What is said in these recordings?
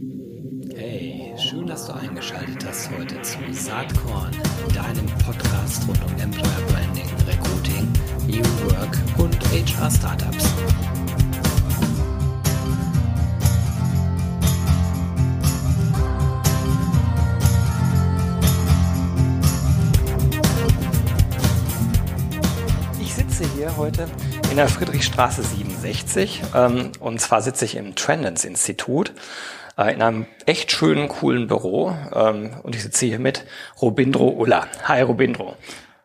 Hey, schön, dass du eingeschaltet hast heute zu Saatkorn, deinem Podcast rund um Employer Branding, Recruiting, New Work und HR Startups. Ich sitze hier heute in der Friedrichstraße 67 ähm, und zwar sitze ich im Trendens Institut in einem echt schönen, coolen Büro ähm, und ich sitze hier mit Robindro Ulla. Hi Robindro.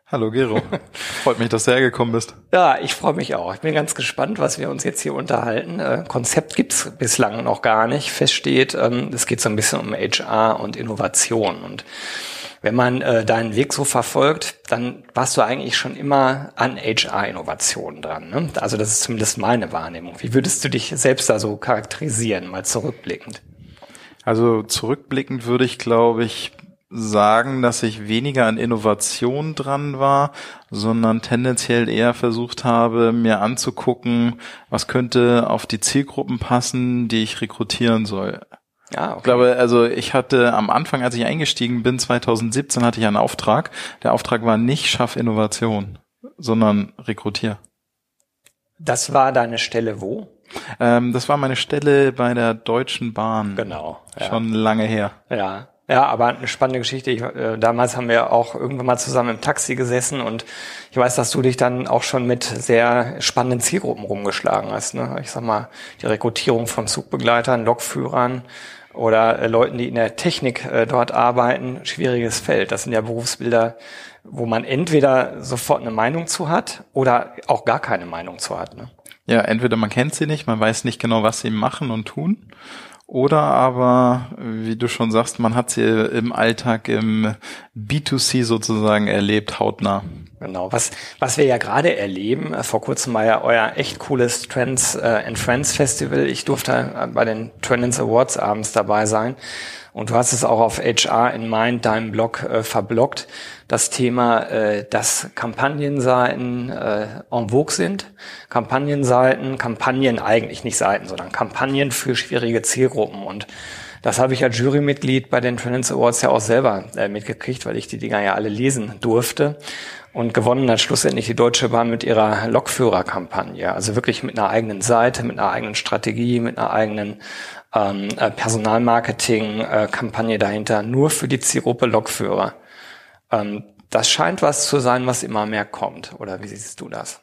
Hallo Gero, freut mich, dass du hergekommen bist. Ja, ich freue mich auch. Ich bin ganz gespannt, was wir uns jetzt hier unterhalten. Äh, Konzept gibt's bislang noch gar nicht. Feststeht, ähm, es geht so ein bisschen um HR und Innovation und wenn man äh, deinen Weg so verfolgt, dann warst du eigentlich schon immer an HR-Innovationen dran. Ne? Also das ist zumindest meine Wahrnehmung. Wie würdest du dich selbst da so charakterisieren, mal zurückblickend? Also zurückblickend würde ich, glaube ich, sagen, dass ich weniger an Innovation dran war, sondern tendenziell eher versucht habe, mir anzugucken, was könnte auf die Zielgruppen passen, die ich rekrutieren soll. Ja, okay. Ich glaube, also ich hatte am Anfang, als ich eingestiegen bin, 2017, hatte ich einen Auftrag. Der Auftrag war nicht Schaff Innovation, sondern Rekrutier. Das war deine Stelle wo? Ähm, das war meine Stelle bei der Deutschen Bahn. Genau. Ja. Schon lange her. Ja. Ja, aber eine spannende Geschichte. Ich, äh, damals haben wir auch irgendwann mal zusammen im Taxi gesessen und ich weiß, dass du dich dann auch schon mit sehr spannenden Zielgruppen rumgeschlagen hast. Ne? Ich sag mal, die Rekrutierung von Zugbegleitern, Lokführern, oder äh, Leuten, die in der Technik äh, dort arbeiten, schwieriges Feld. Das sind ja Berufsbilder, wo man entweder sofort eine Meinung zu hat oder auch gar keine Meinung zu hat. Ne? Ja, entweder man kennt sie nicht, man weiß nicht genau, was sie machen und tun. Oder aber, wie du schon sagst, man hat sie im Alltag im B2C sozusagen erlebt, hautnah. Genau, was, was wir ja gerade erleben, äh, vor kurzem war ja euer echt cooles Trends äh, and Friends Festival. Ich durfte äh, bei den Trends Awards abends dabei sein. Und du hast es auch auf HR in Mind, deinem Blog, äh, verblockt, das Thema, äh, dass Kampagnenseiten äh, en vogue sind. Kampagnenseiten, Kampagnen eigentlich nicht Seiten, sondern Kampagnen für schwierige Zielgruppen. Und das habe ich als Jurymitglied bei den Trends Awards ja auch selber äh, mitgekriegt, weil ich die Dinger ja alle lesen durfte. Und gewonnen hat schlussendlich die Deutsche Bahn mit ihrer Lokführerkampagne. Also wirklich mit einer eigenen Seite, mit einer eigenen Strategie, mit einer eigenen ähm, äh, Personalmarketing-Kampagne dahinter, nur für die Zielgruppe Lokführer. Ähm, das scheint was zu sein, was immer mehr kommt. Oder wie siehst du das?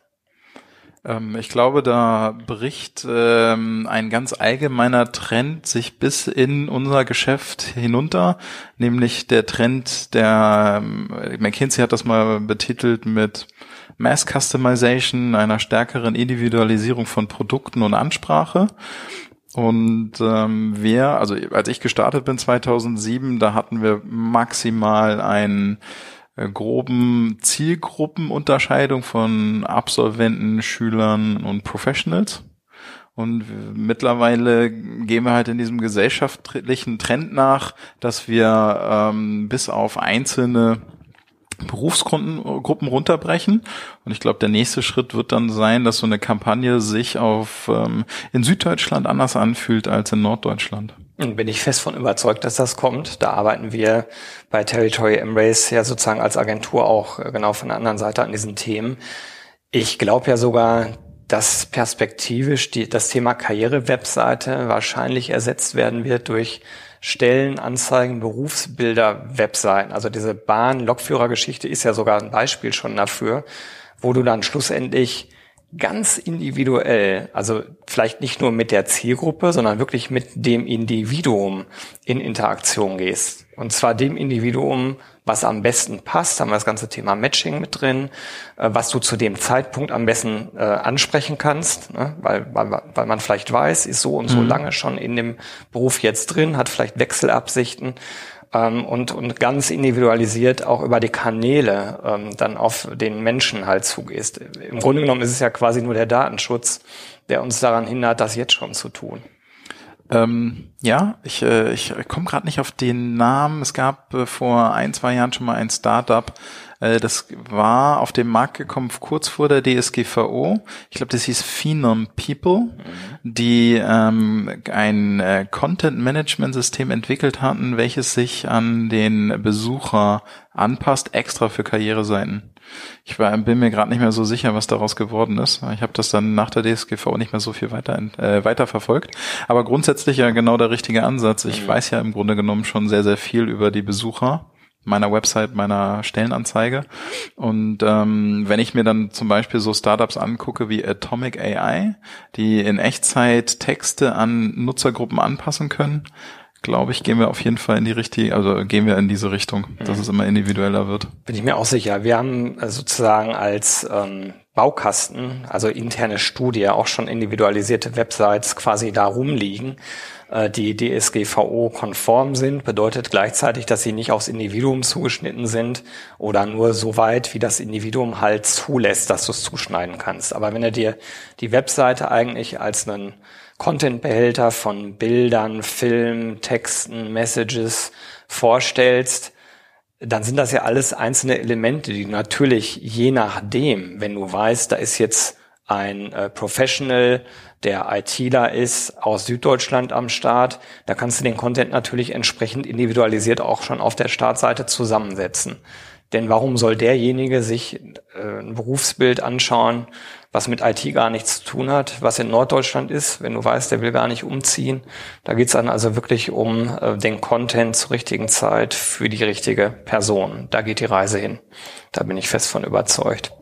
Ähm, ich glaube, da bricht ähm, ein ganz allgemeiner Trend sich bis in unser Geschäft hinunter, nämlich der Trend der, ähm, McKinsey hat das mal betitelt mit Mass Customization, einer stärkeren Individualisierung von Produkten und Ansprache. Und ähm, wir, also als ich gestartet bin 2007, da hatten wir maximal einen äh, groben Zielgruppenunterscheidung von Absolventen, Schülern und Professionals. Und mittlerweile gehen wir halt in diesem gesellschaftlichen Trend nach, dass wir ähm, bis auf einzelne Berufsgruppen runterbrechen. Und ich glaube, der nächste Schritt wird dann sein, dass so eine Kampagne sich auf ähm, in Süddeutschland anders anfühlt als in Norddeutschland. Und bin ich fest von überzeugt, dass das kommt. Da arbeiten wir bei Territory Embrace ja sozusagen als Agentur auch äh, genau von der anderen Seite an diesen Themen. Ich glaube ja sogar, dass perspektivisch die, das Thema Karriere-Webseite wahrscheinlich ersetzt werden wird durch Stellenanzeigen, Berufsbilder, Webseiten. Also diese Bahn-Lokführer-Geschichte ist ja sogar ein Beispiel schon dafür, wo du dann schlussendlich ganz individuell, also vielleicht nicht nur mit der Zielgruppe, sondern wirklich mit dem Individuum in Interaktion gehst. Und zwar dem Individuum, was am besten passt, haben wir das ganze Thema Matching mit drin, äh, was du zu dem Zeitpunkt am besten äh, ansprechen kannst, ne? weil, weil, weil man vielleicht weiß, ist so und so mhm. lange schon in dem Beruf jetzt drin, hat vielleicht Wechselabsichten ähm, und, und ganz individualisiert auch über die Kanäle ähm, dann auf den Menschen halt zugehst. Im Grunde genommen ist es ja quasi nur der Datenschutz, der uns daran hindert, das jetzt schon zu tun. Ähm, ja, ich, äh, ich komme gerade nicht auf den Namen. Es gab äh, vor ein, zwei Jahren schon mal ein Startup, das war auf den Markt gekommen kurz vor der DSGVO. Ich glaube, das hieß Phenom People, mhm. die ähm, ein äh, Content-Management-System entwickelt hatten, welches sich an den Besucher anpasst, extra für Karriereseiten. Ich war, bin mir gerade nicht mehr so sicher, was daraus geworden ist. Ich habe das dann nach der DSGVO nicht mehr so viel weiter, äh, weiter verfolgt. Aber grundsätzlich ja genau der richtige Ansatz. Ich mhm. weiß ja im Grunde genommen schon sehr, sehr viel über die Besucher meiner Website, meiner Stellenanzeige. Und ähm, wenn ich mir dann zum Beispiel so Startups angucke wie Atomic AI, die in Echtzeit Texte an Nutzergruppen anpassen können, glaube ich, gehen wir auf jeden Fall in die richtige, also gehen wir in diese Richtung, dass mhm. es immer individueller wird. Bin ich mir auch sicher. Wir haben äh, sozusagen als ähm, Baukasten, also interne Studie, auch schon individualisierte Websites quasi da rumliegen, die DSGVO-konform sind, bedeutet gleichzeitig, dass sie nicht aufs Individuum zugeschnitten sind oder nur so weit, wie das Individuum halt zulässt, dass du es zuschneiden kannst. Aber wenn du dir die Webseite eigentlich als einen Content-Behälter von Bildern, Film, Texten, Messages vorstellst, dann sind das ja alles einzelne Elemente, die natürlich je nachdem, wenn du weißt, da ist jetzt ein äh, Professional, der ITler ist, aus Süddeutschland am Start, da kannst du den Content natürlich entsprechend individualisiert auch schon auf der Startseite zusammensetzen. Denn warum soll derjenige sich äh, ein Berufsbild anschauen, was mit IT gar nichts zu tun hat, was in Norddeutschland ist, wenn du weißt, der will gar nicht umziehen. Da geht's dann also wirklich um äh, den Content zur richtigen Zeit für die richtige Person. Da geht die Reise hin. Da bin ich fest von überzeugt.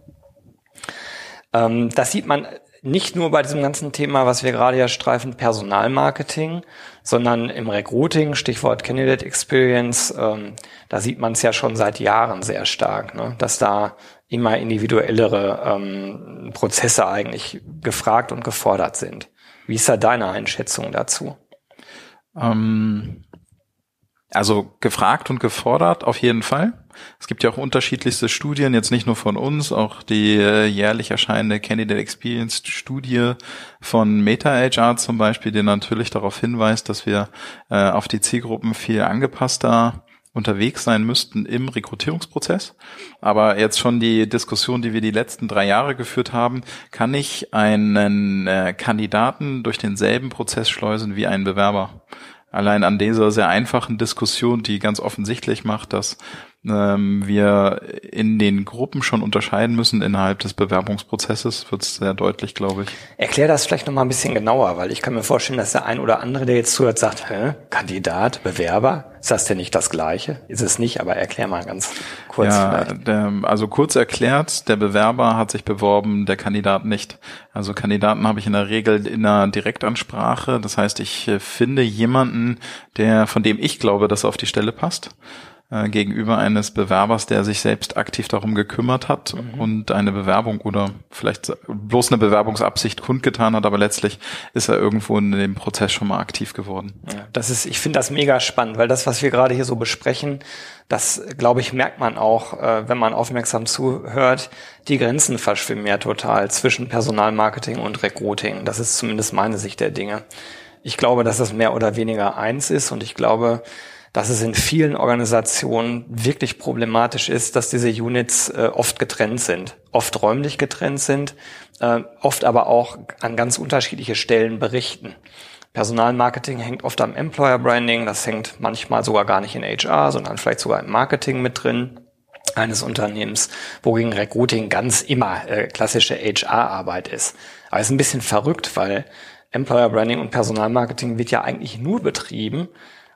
Ähm, das sieht man nicht nur bei diesem ganzen Thema, was wir gerade ja streifen, Personalmarketing, sondern im Recruiting, Stichwort Candidate Experience, ähm, da sieht man es ja schon seit Jahren sehr stark, ne? dass da immer individuellere ähm, Prozesse eigentlich gefragt und gefordert sind. Wie ist da deine Einschätzung dazu? Ähm, also gefragt und gefordert auf jeden Fall. Es gibt ja auch unterschiedlichste Studien, jetzt nicht nur von uns, auch die äh, jährlich erscheinende Candidate Experience Studie von Meta HR zum Beispiel, die natürlich darauf hinweist, dass wir äh, auf die Zielgruppen viel angepasster unterwegs sein müssten im Rekrutierungsprozess. Aber jetzt schon die Diskussion, die wir die letzten drei Jahre geführt haben, kann ich einen äh, Kandidaten durch denselben Prozess schleusen wie einen Bewerber? Allein an dieser sehr einfachen Diskussion, die ganz offensichtlich macht, dass ähm, wir in den Gruppen schon unterscheiden müssen innerhalb des Bewerbungsprozesses, wird es sehr deutlich, glaube ich. Erklär das vielleicht nochmal ein bisschen genauer, weil ich kann mir vorstellen, dass der ein oder andere, der jetzt zuhört, sagt, Hä, Kandidat, Bewerber, ist das denn nicht das Gleiche? Ist es nicht, aber erklär mal ganz kurz. Ja, der, also kurz erklärt, der Bewerber hat sich beworben, der Kandidat nicht. Also Kandidaten habe ich in der Regel in einer Direktansprache. Das heißt, ich äh, finde jemanden, der, von dem ich glaube, dass er auf die Stelle passt äh, gegenüber eines Bewerbers, der sich selbst aktiv darum gekümmert hat mhm. und eine Bewerbung oder vielleicht bloß eine Bewerbungsabsicht kundgetan hat, aber letztlich ist er irgendwo in dem Prozess schon mal aktiv geworden. Ja, das ist, ich finde das mega spannend, weil das, was wir gerade hier so besprechen, das, glaube ich, merkt man auch, äh, wenn man aufmerksam zuhört. Die Grenzen verschwimmen ja total zwischen Personalmarketing und Recruiting. Das ist zumindest meine Sicht der Dinge. Ich glaube, dass das mehr oder weniger eins ist und ich glaube, dass es in vielen Organisationen wirklich problematisch ist, dass diese Units äh, oft getrennt sind, oft räumlich getrennt sind, äh, oft aber auch an ganz unterschiedliche Stellen berichten. Personalmarketing hängt oft am Employer Branding, das hängt manchmal sogar gar nicht in HR, sondern vielleicht sogar im Marketing mit drin eines Unternehmens, wogegen Recruiting ganz immer äh, klassische HR-Arbeit ist. Aber es ist ein bisschen verrückt, weil Employer Branding und Personalmarketing wird ja eigentlich nur betrieben,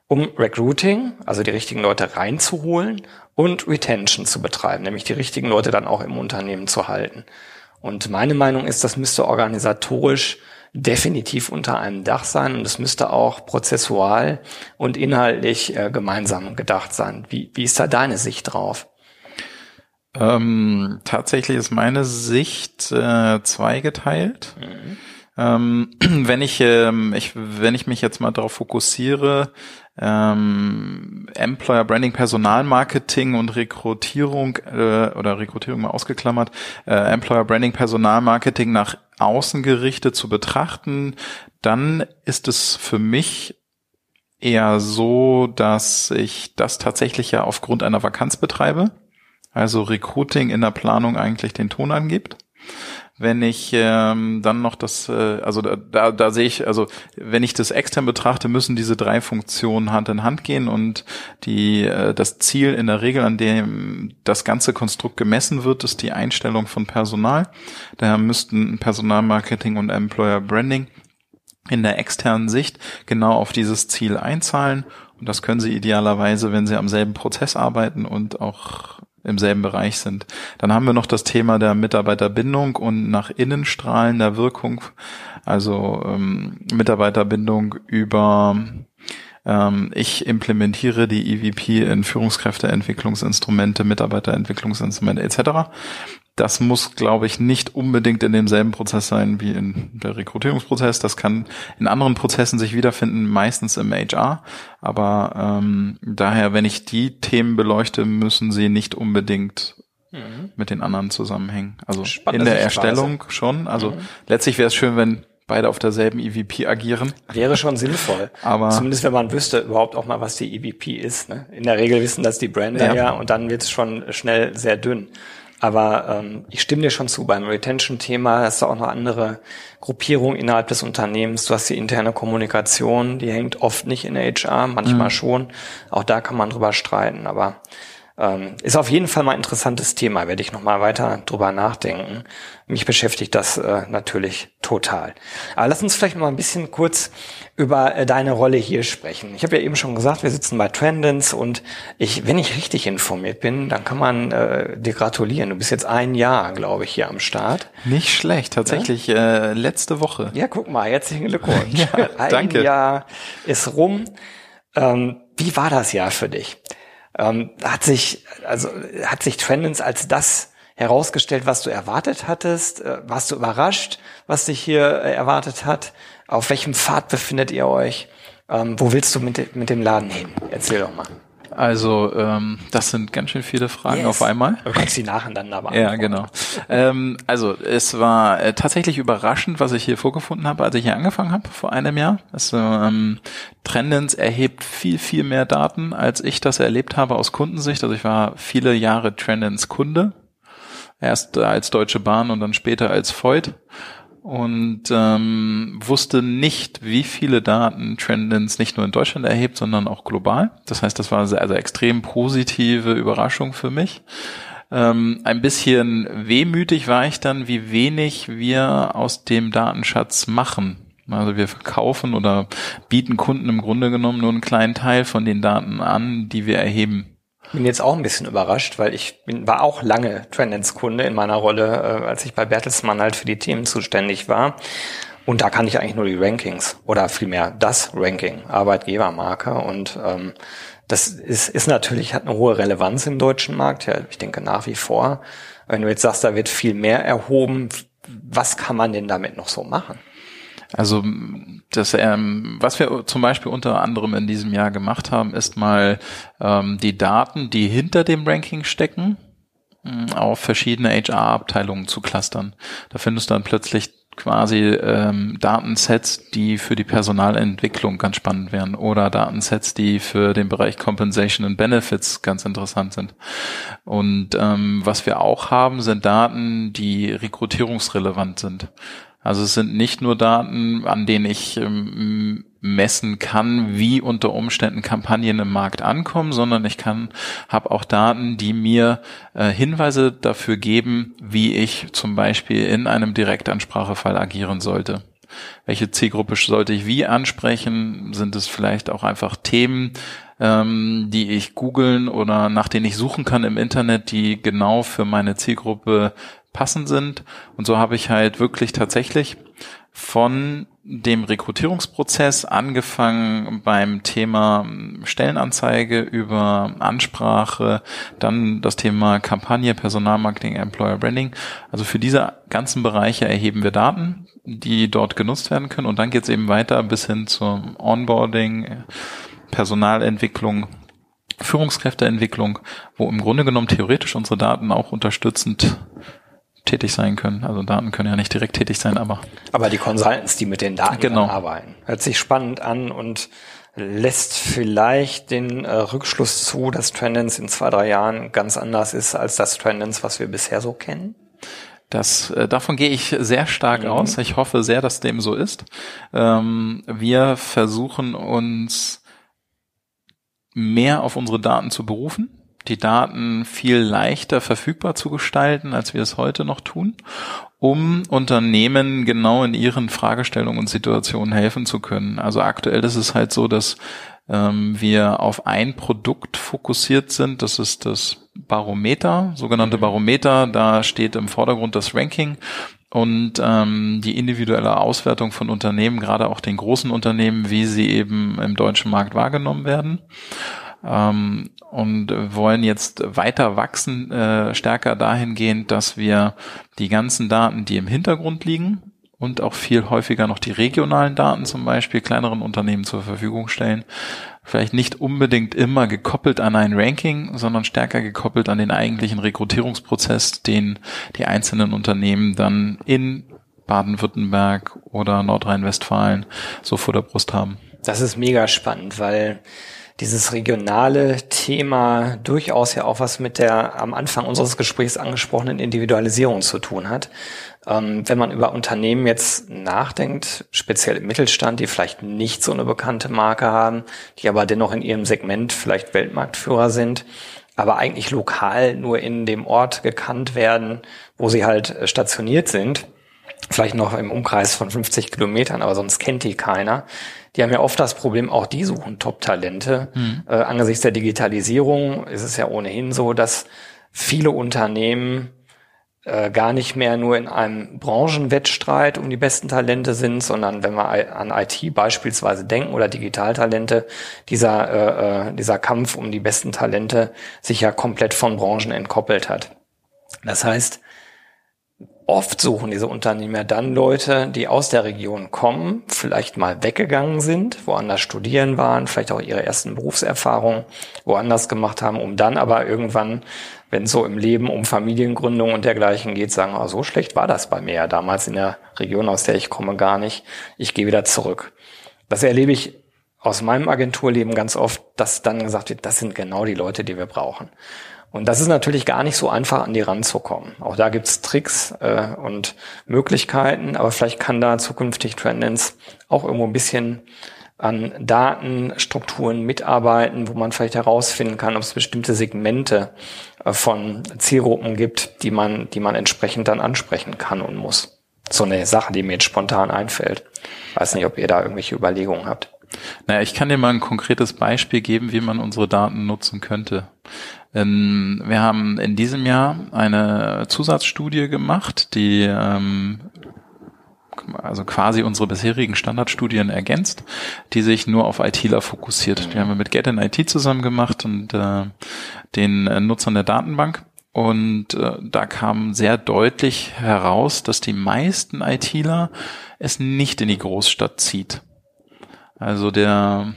um Recruiting, also die richtigen Leute reinzuholen und Retention zu betreiben, nämlich die richtigen Leute dann auch im Unternehmen zu halten. Und meine Meinung ist, das müsste organisatorisch definitiv unter einem Dach sein und es müsste auch prozessual und inhaltlich äh, gemeinsam gedacht sein. Wie, wie ist da deine Sicht drauf? Ähm, tatsächlich ist meine Sicht äh, zweigeteilt. Mhm. Ähm, wenn ich, ähm, ich, wenn ich mich jetzt mal darauf fokussiere, ähm, Employer Branding, Personalmarketing und Rekrutierung äh, oder Rekrutierung mal ausgeklammert, äh, Employer Branding, Personalmarketing nach außen gerichtet zu betrachten, dann ist es für mich eher so, dass ich das tatsächlich ja aufgrund einer Vakanz betreibe also Recruiting in der Planung eigentlich den Ton angibt. Wenn ich ähm, dann noch das, äh, also da, da, da sehe ich, also wenn ich das extern betrachte, müssen diese drei Funktionen Hand in Hand gehen und die äh, das Ziel in der Regel, an dem das ganze Konstrukt gemessen wird, ist die Einstellung von Personal. Daher müssten Personalmarketing und Employer Branding in der externen Sicht genau auf dieses Ziel einzahlen. Und das können Sie idealerweise, wenn Sie am selben Prozess arbeiten und auch im selben Bereich sind. Dann haben wir noch das Thema der Mitarbeiterbindung und nach innen strahlender Wirkung, also ähm, Mitarbeiterbindung über ähm, ich implementiere die EVP in Führungskräfteentwicklungsinstrumente, Mitarbeiterentwicklungsinstrumente etc. Das muss, glaube ich, nicht unbedingt in demselben Prozess sein wie in der Rekrutierungsprozess. Das kann in anderen Prozessen sich wiederfinden, meistens im HR. Aber ähm, daher, wenn ich die Themen beleuchte, müssen sie nicht unbedingt mhm. mit den anderen zusammenhängen. Also Spannende in der Erstellung schon. Also mhm. letztlich wäre es schön, wenn beide auf derselben EVP agieren. Wäre schon sinnvoll. Aber Zumindest wenn man wüsste überhaupt auch mal, was die EVP ist. Ne? In der Regel wissen das die Brander ja, ja und dann wird es schon schnell sehr dünn. Aber ähm, ich stimme dir schon zu, beim Retention-Thema hast du auch noch andere Gruppierungen innerhalb des Unternehmens. Du hast die interne Kommunikation, die hängt oft nicht in der HR, manchmal mhm. schon. Auch da kann man drüber streiten. Aber ähm, ist auf jeden Fall mal ein interessantes Thema, werde ich nochmal weiter drüber nachdenken. Mich beschäftigt das äh, natürlich total. Aber lass uns vielleicht noch mal ein bisschen kurz über äh, deine Rolle hier sprechen. Ich habe ja eben schon gesagt, wir sitzen bei Trendens und ich, wenn ich richtig informiert bin, dann kann man äh, dir gratulieren. Du bist jetzt ein Jahr, glaube ich, hier am Start. Nicht schlecht, tatsächlich ja? äh, letzte Woche. Ja, guck mal, herzlichen Glückwunsch. ja, ein danke. Jahr ist rum. Ähm, wie war das Jahr für dich? Ähm, hat sich, also hat sich Trendens als das herausgestellt, was du erwartet hattest? Äh, warst du überrascht, was dich hier äh, erwartet hat? Auf welchem Pfad befindet ihr euch? Ähm, wo willst du mit, mit dem Laden hin? Erzähl doch mal. Also ähm, das sind ganz schön viele Fragen yes. auf einmal. Du kannst die nacheinander machen. Ja, genau. ähm, also es war äh, tatsächlich überraschend, was ich hier vorgefunden habe, als ich hier angefangen habe vor einem Jahr. Also, ähm, Trendens erhebt viel, viel mehr Daten, als ich das erlebt habe aus Kundensicht. Also ich war viele Jahre Trendens Kunde. Erst als Deutsche Bahn und dann später als Voigt und ähm, wusste nicht, wie viele Daten Trendens nicht nur in Deutschland erhebt, sondern auch global. Das heißt, das war also extrem positive Überraschung für mich. Ähm, ein bisschen wehmütig war ich dann, wie wenig wir aus dem Datenschatz machen. Also wir verkaufen oder bieten Kunden im Grunde genommen nur einen kleinen Teil von den Daten an, die wir erheben bin jetzt auch ein bisschen überrascht, weil ich bin, war auch lange Trendens-Kunde in meiner Rolle, äh, als ich bei Bertelsmann halt für die Themen zuständig war. Und da kann ich eigentlich nur die Rankings oder vielmehr das Ranking, Arbeitgebermarke. Und ähm, das ist, ist natürlich, hat eine hohe Relevanz im deutschen Markt. Ja, ich denke nach wie vor. Wenn du jetzt sagst, da wird viel mehr erhoben, was kann man denn damit noch so machen? Also das, ähm, was wir zum Beispiel unter anderem in diesem Jahr gemacht haben, ist mal ähm, die Daten, die hinter dem Ranking stecken, mm, auf verschiedene HR-Abteilungen zu clustern. Da findest du dann plötzlich quasi ähm, Datensets, die für die Personalentwicklung ganz spannend wären oder Datensets, die für den Bereich Compensation and Benefits ganz interessant sind. Und ähm, was wir auch haben, sind Daten, die rekrutierungsrelevant sind. Also es sind nicht nur Daten, an denen ich ähm, messen kann, wie unter Umständen Kampagnen im Markt ankommen, sondern ich kann, habe auch Daten, die mir äh, Hinweise dafür geben, wie ich zum Beispiel in einem Direktansprachefall agieren sollte. Welche Zielgruppe sollte ich wie ansprechen? Sind es vielleicht auch einfach Themen, ähm, die ich googeln oder nach denen ich suchen kann im Internet, die genau für meine Zielgruppe passend sind. Und so habe ich halt wirklich tatsächlich von dem Rekrutierungsprozess angefangen beim Thema Stellenanzeige über Ansprache, dann das Thema Kampagne, Personalmarketing, Employer Branding. Also für diese ganzen Bereiche erheben wir Daten, die dort genutzt werden können. Und dann geht es eben weiter bis hin zum Onboarding, Personalentwicklung, Führungskräfteentwicklung, wo im Grunde genommen theoretisch unsere Daten auch unterstützend tätig sein können. Also Daten können ja nicht direkt tätig sein, aber. Aber die Consultants, die mit den Daten genau. arbeiten. Hört sich spannend an und lässt vielleicht den äh, Rückschluss zu, dass Trendens in zwei, drei Jahren ganz anders ist als das Trendens, was wir bisher so kennen. Das, äh, davon gehe ich sehr stark mhm. aus. Ich hoffe sehr, dass dem so ist. Ähm, wir versuchen uns mehr auf unsere Daten zu berufen, die Daten viel leichter verfügbar zu gestalten, als wir es heute noch tun, um Unternehmen genau in ihren Fragestellungen und Situationen helfen zu können. Also aktuell ist es halt so, dass ähm, wir auf ein Produkt fokussiert sind. Das ist das Barometer, sogenannte mhm. Barometer. Da steht im Vordergrund das Ranking und ähm, die individuelle Auswertung von Unternehmen, gerade auch den großen Unternehmen, wie sie eben im deutschen Markt wahrgenommen werden. Ähm, und wollen jetzt weiter wachsen, äh, stärker dahingehend, dass wir die ganzen Daten, die im Hintergrund liegen, und auch viel häufiger noch die regionalen Daten zum Beispiel kleineren Unternehmen zur Verfügung stellen. Vielleicht nicht unbedingt immer gekoppelt an ein Ranking, sondern stärker gekoppelt an den eigentlichen Rekrutierungsprozess, den die einzelnen Unternehmen dann in Baden-Württemberg oder Nordrhein-Westfalen so vor der Brust haben. Das ist mega spannend, weil dieses regionale Thema durchaus ja auch was mit der am Anfang unseres Gesprächs angesprochenen Individualisierung zu tun hat. Ähm, wenn man über Unternehmen jetzt nachdenkt, speziell im Mittelstand, die vielleicht nicht so eine bekannte Marke haben, die aber dennoch in ihrem Segment vielleicht Weltmarktführer sind, aber eigentlich lokal nur in dem Ort gekannt werden, wo sie halt äh, stationiert sind, vielleicht noch im Umkreis von 50 Kilometern, aber sonst kennt die keiner. Die haben ja oft das Problem, auch die suchen Top-Talente. Mhm. Äh, angesichts der Digitalisierung ist es ja ohnehin so, dass viele Unternehmen äh, gar nicht mehr nur in einem Branchenwettstreit um die besten Talente sind, sondern wenn wir an IT beispielsweise denken oder Digitaltalente, dieser, äh, äh, dieser Kampf um die besten Talente sich ja komplett von Branchen entkoppelt hat. Das heißt, oft suchen diese Unternehmer dann Leute, die aus der Region kommen, vielleicht mal weggegangen sind, woanders studieren waren, vielleicht auch ihre ersten Berufserfahrungen woanders gemacht haben, um dann aber irgendwann wenn es so im Leben um Familiengründung und dergleichen geht, sagen, oh, so schlecht war das bei mir ja damals in der Region, aus der ich komme, gar nicht. Ich gehe wieder zurück. Das erlebe ich aus meinem Agenturleben ganz oft, dass dann gesagt wird, das sind genau die Leute, die wir brauchen. Und das ist natürlich gar nicht so einfach, an die ranzukommen. Auch da gibt's Tricks äh, und Möglichkeiten, aber vielleicht kann da zukünftig Trendens auch irgendwo ein bisschen an Datenstrukturen mitarbeiten, wo man vielleicht herausfinden kann, ob es bestimmte Segmente äh, von Zielgruppen gibt, die man, die man entsprechend dann ansprechen kann und muss. So eine Sache, die mir jetzt spontan einfällt. Weiß nicht, ob ihr da irgendwelche Überlegungen habt. Naja, ich kann dir mal ein konkretes Beispiel geben, wie man unsere Daten nutzen könnte. Ähm, wir haben in diesem Jahr eine Zusatzstudie gemacht, die ähm, also quasi unsere bisherigen Standardstudien ergänzt, die sich nur auf ITler fokussiert. Die haben wir mit Get in IT zusammen gemacht und äh, den äh, Nutzern der Datenbank. Und äh, da kam sehr deutlich heraus, dass die meisten ITler es nicht in die Großstadt zieht. Also der,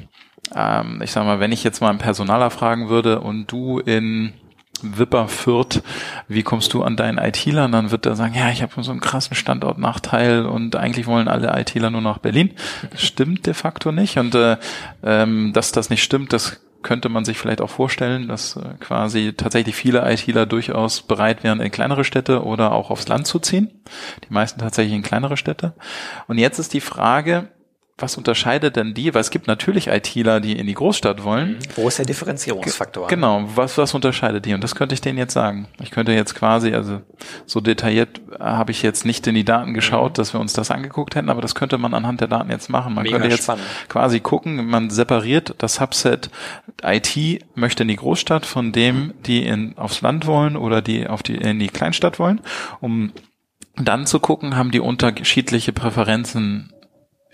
ähm, ich sag mal, wenn ich jetzt mal einen Personaler fragen würde und du in Wipper Fürth, wie kommst du an deinen ITler? Und dann wird er sagen, ja, ich habe so einen krassen Standortnachteil und eigentlich wollen alle ITler nur nach Berlin. Das stimmt de facto nicht. Und äh, ähm, dass das nicht stimmt, das könnte man sich vielleicht auch vorstellen, dass äh, quasi tatsächlich viele ITler durchaus bereit wären, in kleinere Städte oder auch aufs Land zu ziehen. Die meisten tatsächlich in kleinere Städte. Und jetzt ist die Frage, was unterscheidet denn die? Weil es gibt natürlich ITler, die in die Großstadt wollen. Mhm. Wo ist der Differenzierungsfaktor? Genau, was, was unterscheidet die? Und das könnte ich denen jetzt sagen. Ich könnte jetzt quasi, also so detailliert habe ich jetzt nicht in die Daten geschaut, mhm. dass wir uns das angeguckt hätten, aber das könnte man anhand der Daten jetzt machen. Man Mega könnte jetzt spannend. quasi gucken, man separiert das Subset IT möchte in die Großstadt von dem, die in, aufs Land wollen oder die auf die, in die Kleinstadt wollen, um dann zu gucken, haben die unterschiedliche Präferenzen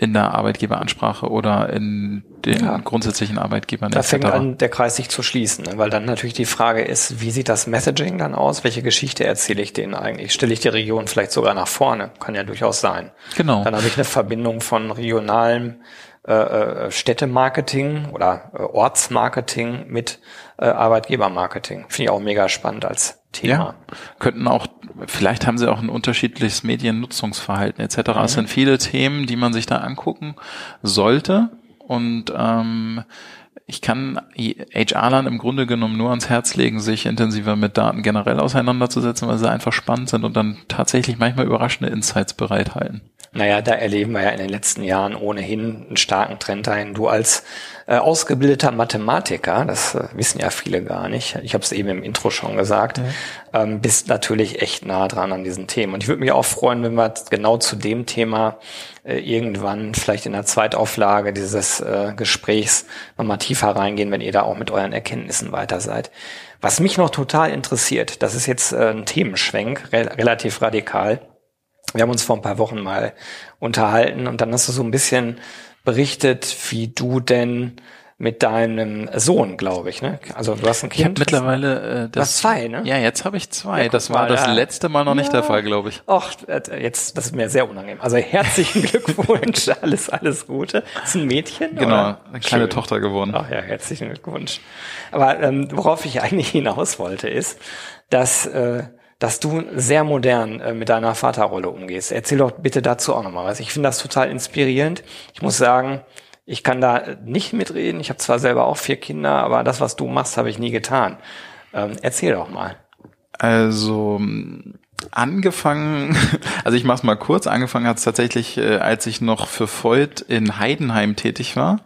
in der Arbeitgeberansprache oder in den ja. grundsätzlichen Arbeitgebern. Da fängt an, der Kreis sich zu schließen, ne? weil dann natürlich die Frage ist, wie sieht das Messaging dann aus? Welche Geschichte erzähle ich denen eigentlich? Stelle ich die Region vielleicht sogar nach vorne? Kann ja durchaus sein. Genau. Dann habe ich eine Verbindung von regionalem äh, äh Städtemarketing oder äh, Ortsmarketing mit äh, Arbeitgebermarketing. Finde ich auch mega spannend als Thema. Ja, könnten auch, vielleicht haben sie auch ein unterschiedliches Mediennutzungsverhalten etc. Mhm. Es sind viele Themen, die man sich da angucken sollte und ähm, ich kann HR-Lern im Grunde genommen nur ans Herz legen, sich intensiver mit Daten generell auseinanderzusetzen, weil sie einfach spannend sind und dann tatsächlich manchmal überraschende Insights bereithalten. Naja, da erleben wir ja in den letzten Jahren ohnehin einen starken Trend dahin. Du als äh, ausgebildeter Mathematiker, das äh, wissen ja viele gar nicht, ich habe es eben im Intro schon gesagt, ja. ähm, bist natürlich echt nah dran an diesen Themen. Und ich würde mich auch freuen, wenn wir genau zu dem Thema äh, irgendwann vielleicht in der Zweitauflage dieses äh, Gesprächs nochmal tiefer reingehen, wenn ihr da auch mit euren Erkenntnissen weiter seid. Was mich noch total interessiert, das ist jetzt äh, ein Themenschwenk, re relativ radikal wir haben uns vor ein paar Wochen mal unterhalten und dann hast du so ein bisschen berichtet, wie du denn mit deinem Sohn, glaube ich, ne? Also du hast ein Kind. Ich habe mittlerweile äh, das zwei, ne? Ja, jetzt habe ich zwei. Ja, das war mal, das ja. letzte Mal noch ja. nicht der Fall, glaube ich. Ach, äh, jetzt das ist mir sehr unangenehm. Also herzlichen Glückwunsch, alles alles Gute. Das ist ein Mädchen, Genau, oder? eine kleine Schön. Tochter geworden. Ach ja, herzlichen Glückwunsch. Aber ähm, worauf ich eigentlich hinaus wollte, ist, dass äh, dass du sehr modern äh, mit deiner Vaterrolle umgehst. Erzähl doch bitte dazu auch nochmal was. Ich finde das total inspirierend. Ich muss sagen, ich kann da nicht mitreden. Ich habe zwar selber auch vier Kinder, aber das, was du machst, habe ich nie getan. Ähm, erzähl doch mal. Also angefangen, also ich mach's mal kurz, angefangen hat es tatsächlich, äh, als ich noch für Voigt in Heidenheim tätig war.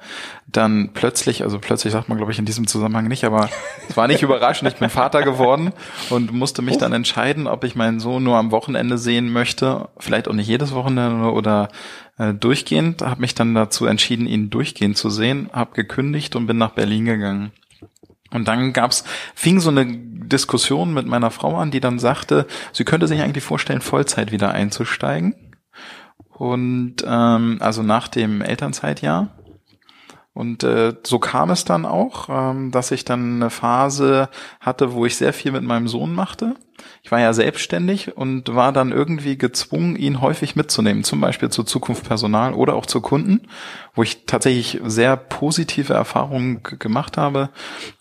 Dann plötzlich, also plötzlich sagt man glaube ich in diesem Zusammenhang nicht, aber es war nicht überraschend, ich bin Vater geworden und musste mich dann entscheiden, ob ich meinen Sohn nur am Wochenende sehen möchte, vielleicht auch nicht jedes Wochenende oder äh, durchgehend. Habe mich dann dazu entschieden, ihn durchgehend zu sehen, habe gekündigt und bin nach Berlin gegangen. Und dann gab's, fing so eine Diskussion mit meiner Frau an, die dann sagte, sie könnte sich eigentlich vorstellen, Vollzeit wieder einzusteigen. Und ähm, also nach dem Elternzeitjahr. Und äh, so kam es dann auch, ähm, dass ich dann eine Phase hatte, wo ich sehr viel mit meinem Sohn machte. Ich war ja selbstständig und war dann irgendwie gezwungen, ihn häufig mitzunehmen, zum Beispiel zur Zukunft Personal oder auch zu Kunden, wo ich tatsächlich sehr positive Erfahrungen gemacht habe.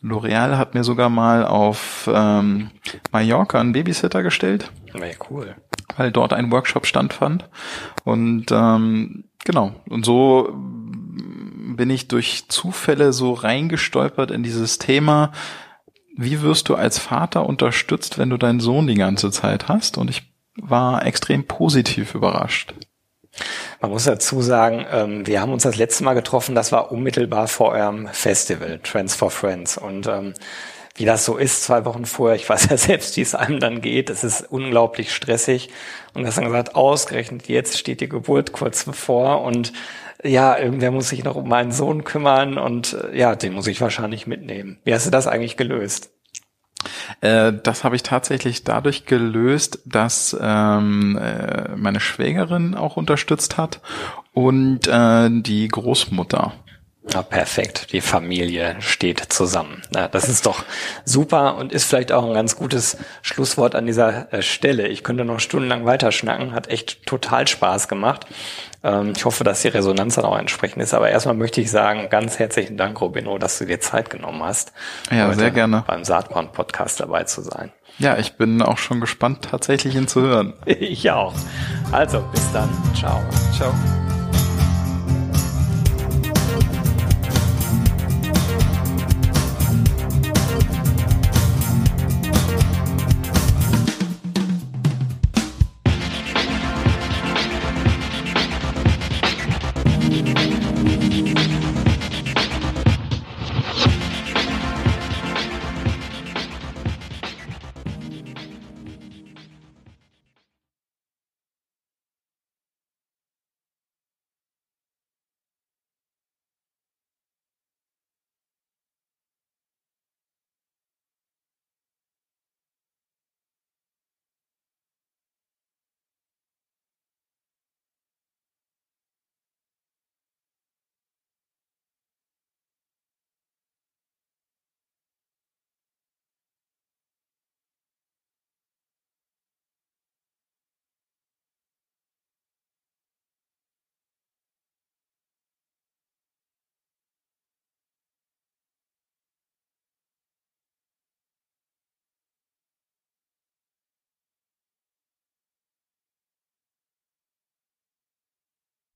L'Oreal hat mir sogar mal auf ähm, Mallorca einen Babysitter gestellt. Ja, cool. Weil dort ein Workshop standfand. Und ähm, genau, und so bin ich durch Zufälle so reingestolpert in dieses Thema, wie wirst du als Vater unterstützt, wenn du deinen Sohn die ganze Zeit hast? Und ich war extrem positiv überrascht. Man muss dazu sagen, ähm, wir haben uns das letzte Mal getroffen, das war unmittelbar vor eurem Festival, Trends for Friends. Und ähm, wie das so ist, zwei Wochen vorher, ich weiß ja selbst, wie es einem dann geht, es ist unglaublich stressig. Und du hast dann gesagt, ausgerechnet jetzt steht die Geburt kurz bevor und ja, irgendwer muss sich noch um meinen Sohn kümmern und äh, ja, den muss ich wahrscheinlich mitnehmen. Wie hast du das eigentlich gelöst? Äh, das habe ich tatsächlich dadurch gelöst, dass ähm, äh, meine Schwägerin auch unterstützt hat und äh, die Großmutter. Ja, perfekt. Die Familie steht zusammen. Ja, das ist doch super und ist vielleicht auch ein ganz gutes Schlusswort an dieser äh, Stelle. Ich könnte noch stundenlang weiterschnacken. Hat echt total Spaß gemacht. Ähm, ich hoffe, dass die Resonanz dann auch entsprechend ist. Aber erstmal möchte ich sagen, ganz herzlichen Dank, Robino, dass du dir Zeit genommen hast. Ja, sehr gerne. Beim Saatkorn-Podcast dabei zu sein. Ja, ich bin auch schon gespannt, tatsächlich ihn zu hören. ich auch. Also, bis dann. Ciao. Ciao.